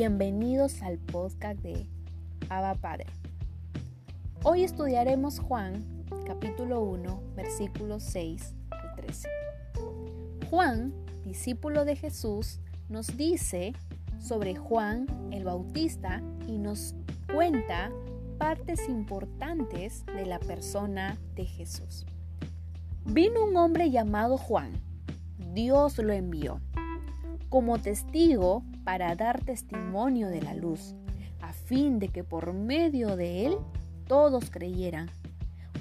Bienvenidos al podcast de Abba Padre. Hoy estudiaremos Juan capítulo 1 versículos 6 al 13. Juan, discípulo de Jesús, nos dice sobre Juan el Bautista y nos cuenta partes importantes de la persona de Jesús. Vino un hombre llamado Juan. Dios lo envió como testigo para dar testimonio de la luz, a fin de que por medio de él todos creyeran.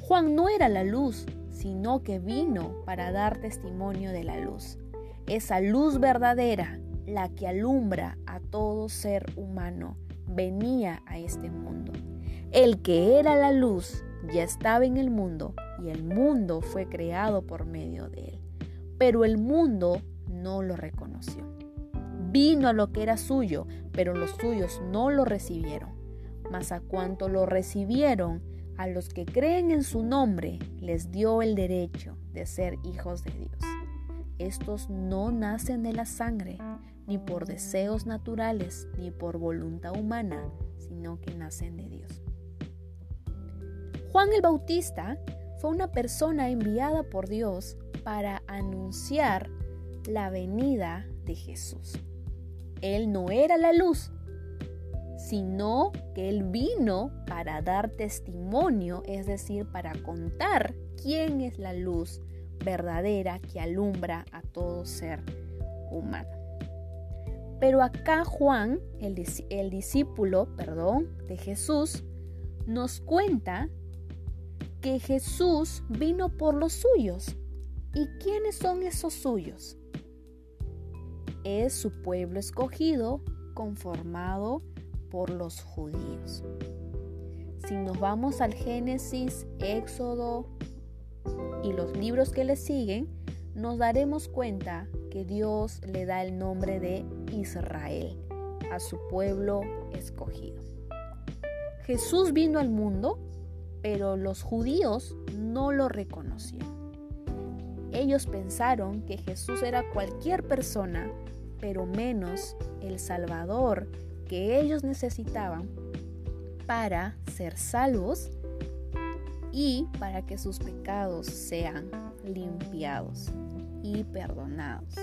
Juan no era la luz, sino que vino para dar testimonio de la luz. Esa luz verdadera, la que alumbra a todo ser humano, venía a este mundo. El que era la luz ya estaba en el mundo y el mundo fue creado por medio de él. Pero el mundo no lo reconoció. Vino a lo que era suyo, pero los suyos no lo recibieron. Mas a cuanto lo recibieron, a los que creen en su nombre, les dio el derecho de ser hijos de Dios. Estos no nacen de la sangre, ni por deseos naturales, ni por voluntad humana, sino que nacen de Dios. Juan el Bautista fue una persona enviada por Dios para anunciar la venida de Jesús. Él no era la luz, sino que Él vino para dar testimonio, es decir, para contar quién es la luz verdadera que alumbra a todo ser humano. Pero acá Juan, el, discípulo, perdón, de Jesús, nos cuenta que Jesús vino por los suyos. ¿Y quiénes son esos suyos? Es su pueblo escogido conformado por los judíos. Si nos vamos al Génesis, Éxodo y los libros que le siguen, nos daremos cuenta que Dios le da el nombre de Israel a su pueblo escogido. Jesús vino al mundo, pero los judíos no lo reconocieron. Ellos pensaron que Jesús era cualquier persona pero menos el Salvador que ellos necesitaban para ser salvos y para que sus pecados sean limpiados y perdonados.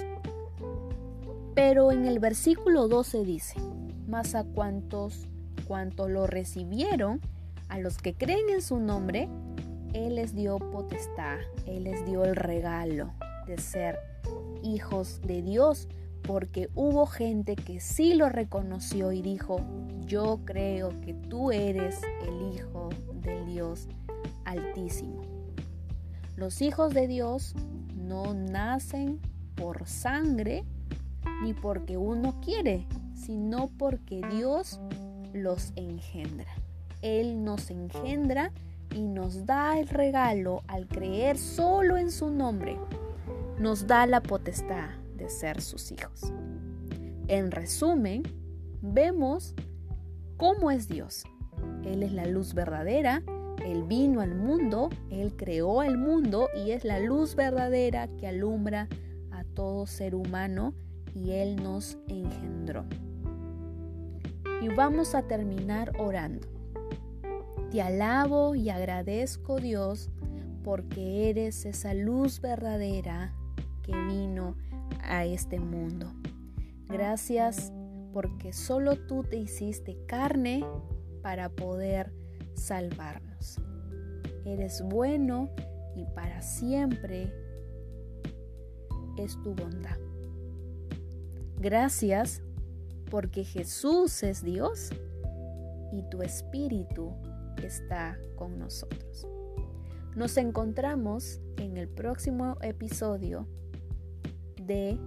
Pero en el versículo 12 dice, más a cuantos, cuanto lo recibieron, a los que creen en su nombre, Él les dio potestad, Él les dio el regalo de ser hijos de Dios porque hubo gente que sí lo reconoció y dijo, yo creo que tú eres el Hijo del Dios Altísimo. Los hijos de Dios no nacen por sangre ni porque uno quiere, sino porque Dios los engendra. Él nos engendra y nos da el regalo al creer solo en su nombre. Nos da la potestad de ser sus hijos. En resumen, vemos cómo es Dios. Él es la luz verdadera, Él vino al mundo, Él creó el mundo y es la luz verdadera que alumbra a todo ser humano y Él nos engendró. Y vamos a terminar orando. Te alabo y agradezco Dios porque eres esa luz verdadera que vino a este mundo. Gracias porque solo tú te hiciste carne para poder salvarnos. Eres bueno y para siempre es tu bondad. Gracias porque Jesús es Dios y tu Espíritu está con nosotros. Nos encontramos en el próximo episodio de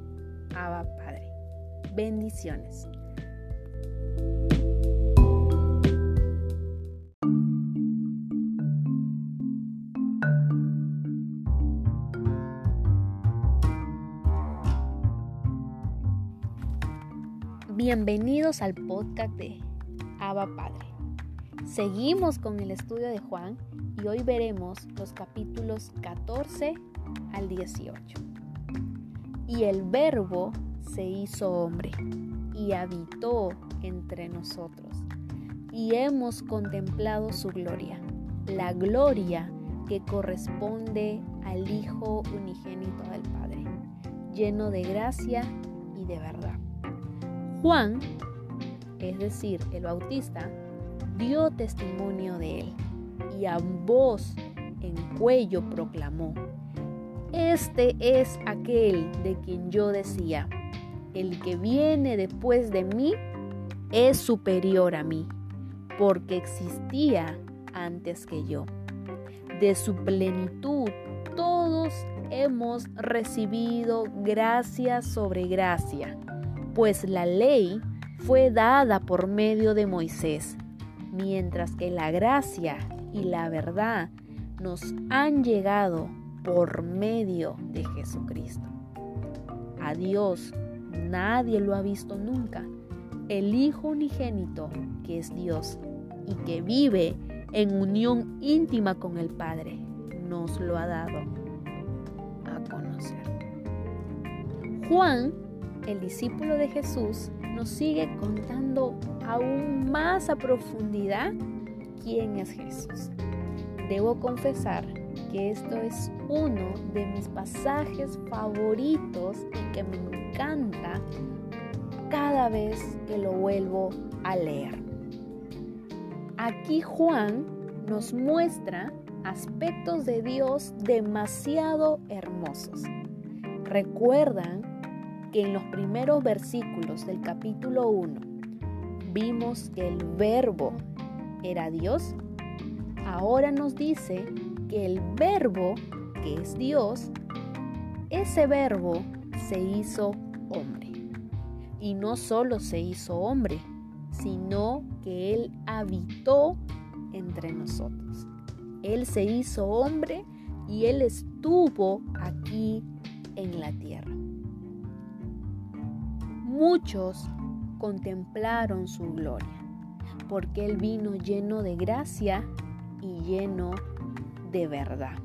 Abba Padre. Bendiciones. Bienvenidos al podcast de Abba Padre. Seguimos con el estudio de Juan y hoy veremos los capítulos 14 al 18. Y el verbo se hizo hombre y habitó entre nosotros. Y hemos contemplado su gloria, la gloria que corresponde al Hijo unigénito del Padre, lleno de gracia y de verdad. Juan, es decir, el Bautista, dio testimonio de él y a voz en cuello proclamó, Este es aquel de quien yo decía, el que viene después de mí es superior a mí, porque existía antes que yo. De su plenitud todos hemos recibido gracia sobre gracia, pues la ley fue dada por medio de Moisés, mientras que la gracia y la verdad nos han llegado por medio de Jesucristo. A Dios nadie lo ha visto nunca. El Hijo unigénito, que es Dios y que vive en unión íntima con el Padre, nos lo ha dado a conocer. Juan, el discípulo de Jesús, nos sigue contando aún más a profundidad quién es Jesús. Debo confesar que esto es uno de mis pasajes favoritos y que me encanta cada vez que lo vuelvo a leer. Aquí Juan nos muestra aspectos de Dios demasiado hermosos. Recuerdan que en los primeros versículos del capítulo 1 vimos que el verbo era Dios. Ahora nos dice que el verbo, que es Dios, ese verbo se hizo hombre. Y no solo se hizo hombre, sino que Él habitó entre nosotros. Él se hizo hombre y Él estuvo aquí en la tierra. Muchos contemplaron su gloria, porque Él vino lleno de gracia y lleno de verdad.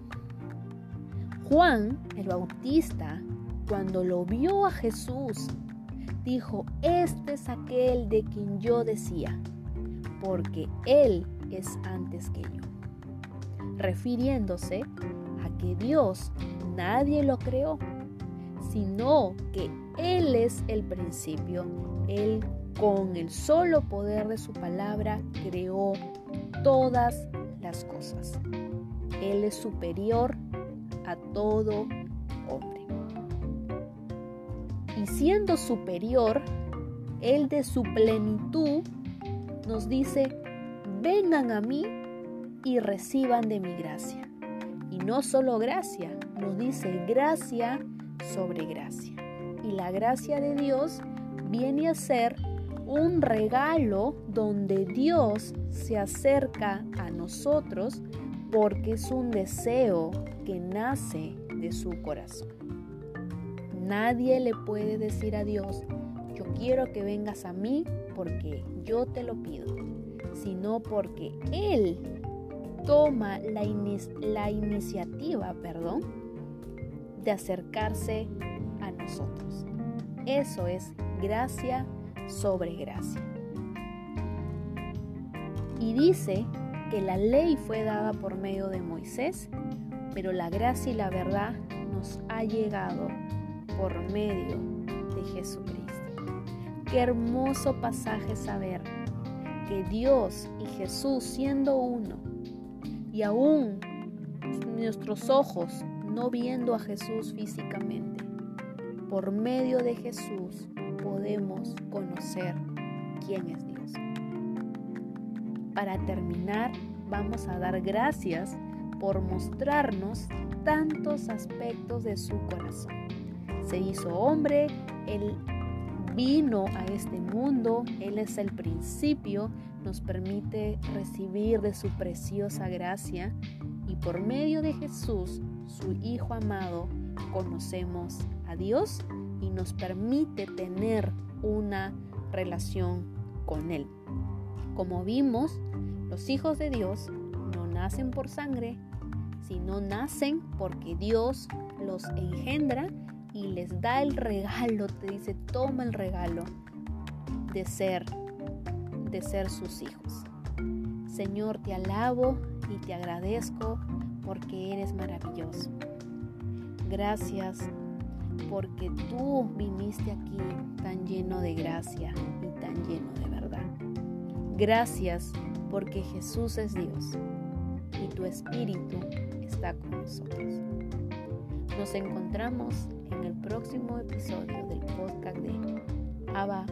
Juan el Bautista, cuando lo vio a Jesús, dijo, este es aquel de quien yo decía, porque Él es antes que yo. Refiriéndose a que Dios nadie lo creó, sino que Él es el principio. Él con el solo poder de su palabra creó todas las cosas. Él es superior a todo hombre. Y siendo superior, Él de su plenitud nos dice, vengan a mí y reciban de mi gracia. Y no solo gracia, nos dice gracia sobre gracia. Y la gracia de Dios viene a ser un regalo donde Dios se acerca a nosotros porque es un deseo que nace de su corazón. Nadie le puede decir a Dios, yo quiero que vengas a mí porque yo te lo pido, sino porque Él toma la, la iniciativa, perdón, de acercarse a nosotros. Eso es gracia sobre gracia. Y dice que la ley fue dada por medio de Moisés, pero la gracia y la verdad nos ha llegado por medio de Jesucristo. Qué hermoso pasaje saber que Dios y Jesús siendo uno y aún nuestros ojos no viendo a Jesús físicamente, por medio de Jesús podemos conocer quién es Dios. Para terminar, vamos a dar gracias por mostrarnos tantos aspectos de su corazón. Se hizo hombre, Él vino a este mundo, Él es el principio, nos permite recibir de su preciosa gracia y por medio de Jesús, su Hijo amado, conocemos a Dios y nos permite tener una relación con Él. Como vimos, los hijos de Dios no nacen por sangre, sino nacen porque Dios los engendra y les da el regalo, te dice, toma el regalo de ser, de ser sus hijos. Señor, te alabo y te agradezco porque eres maravilloso. Gracias porque tú viniste aquí tan lleno de gracia y tan lleno. Gracias porque Jesús es Dios y tu Espíritu está con nosotros. Nos encontramos en el próximo episodio del podcast de Abba